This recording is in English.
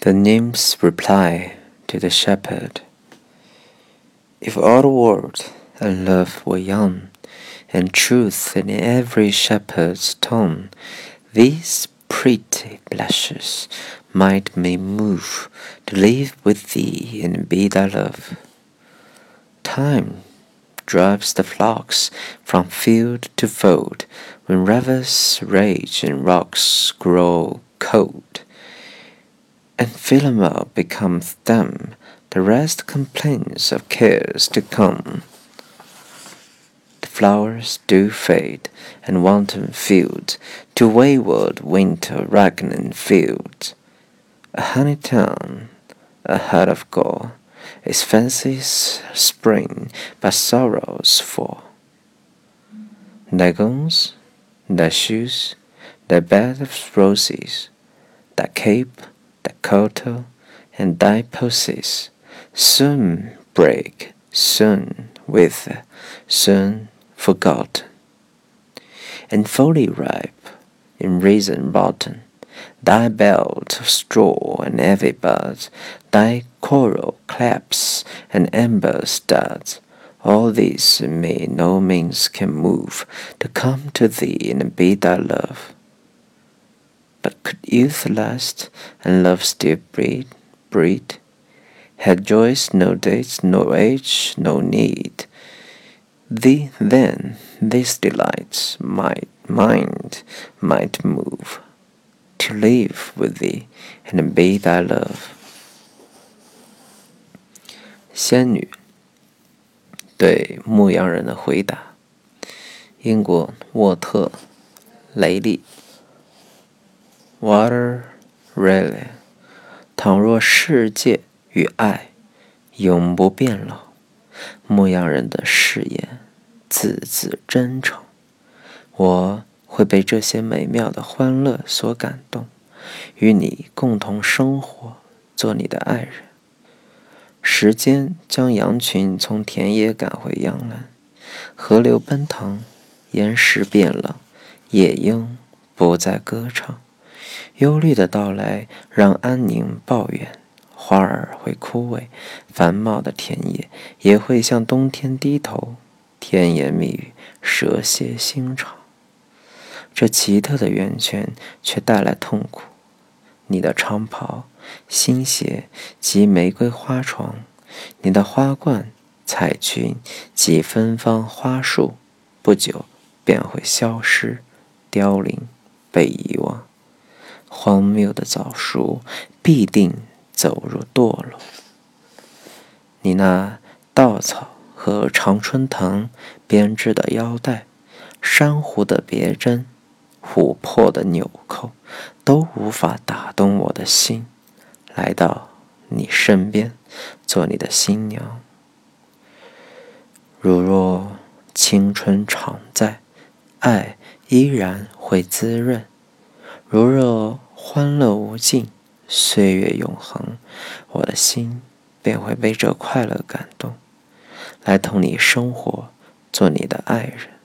The nymphs reply to the shepherd If all the world and love were young, and truth in every shepherd's tone, these pretty blushes might me move to live with thee and be thy love. Time drives the flocks from field to fold when rivers rage and rocks grow cold and Philomel becomes dumb, the rest complains of cares to come. The flowers do fade, and wanton field to wayward winter Ragnan field. A honey town, a heart of gall, its fancies spring, but sorrows fall. Thy gowns, thy shoes, thy bed of roses, thy cape Dakota and thy poses soon break, soon with, soon forgotten. And fully ripe, in reason rotten, thy belt of straw and heavy buds, thy coral claps and amber studs, all these me no means can move to come to thee and be thy love. But could youth last and love still breed, breed? Had joys no dates, no age, no need. Thee then these delights might mind might move to live with thee and be thy love. 仙女对牧羊人的回答：英国沃特雷利。 Water really，倘若世界与爱永不变老，牧羊人的誓言字字真诚，我会被这些美妙的欢乐所感动，与你共同生活，做你的爱人。时间将羊群从田野赶回羊栏，河流奔腾，岩石变冷，夜莺不再歌唱。忧虑的到来让安宁抱怨，花儿会枯萎，繁茂的田野也会向冬天低头，甜言蜜语，蛇蝎心肠。这奇特的源泉却带来痛苦。你的长袍、新鞋及玫瑰花床，你的花冠、彩裙及芬芳花束，不久便会消失、凋零、被遗忘。荒谬的早熟必定走入堕落。你那稻草和常春藤编织的腰带，珊瑚的别针，琥珀的纽扣，都无法打动我的心，来到你身边，做你的新娘。如若青春常在，爱依然会滋润。如若欢乐无尽，岁月永恒，我的心便会被这快乐感动，来同你生活，做你的爱人。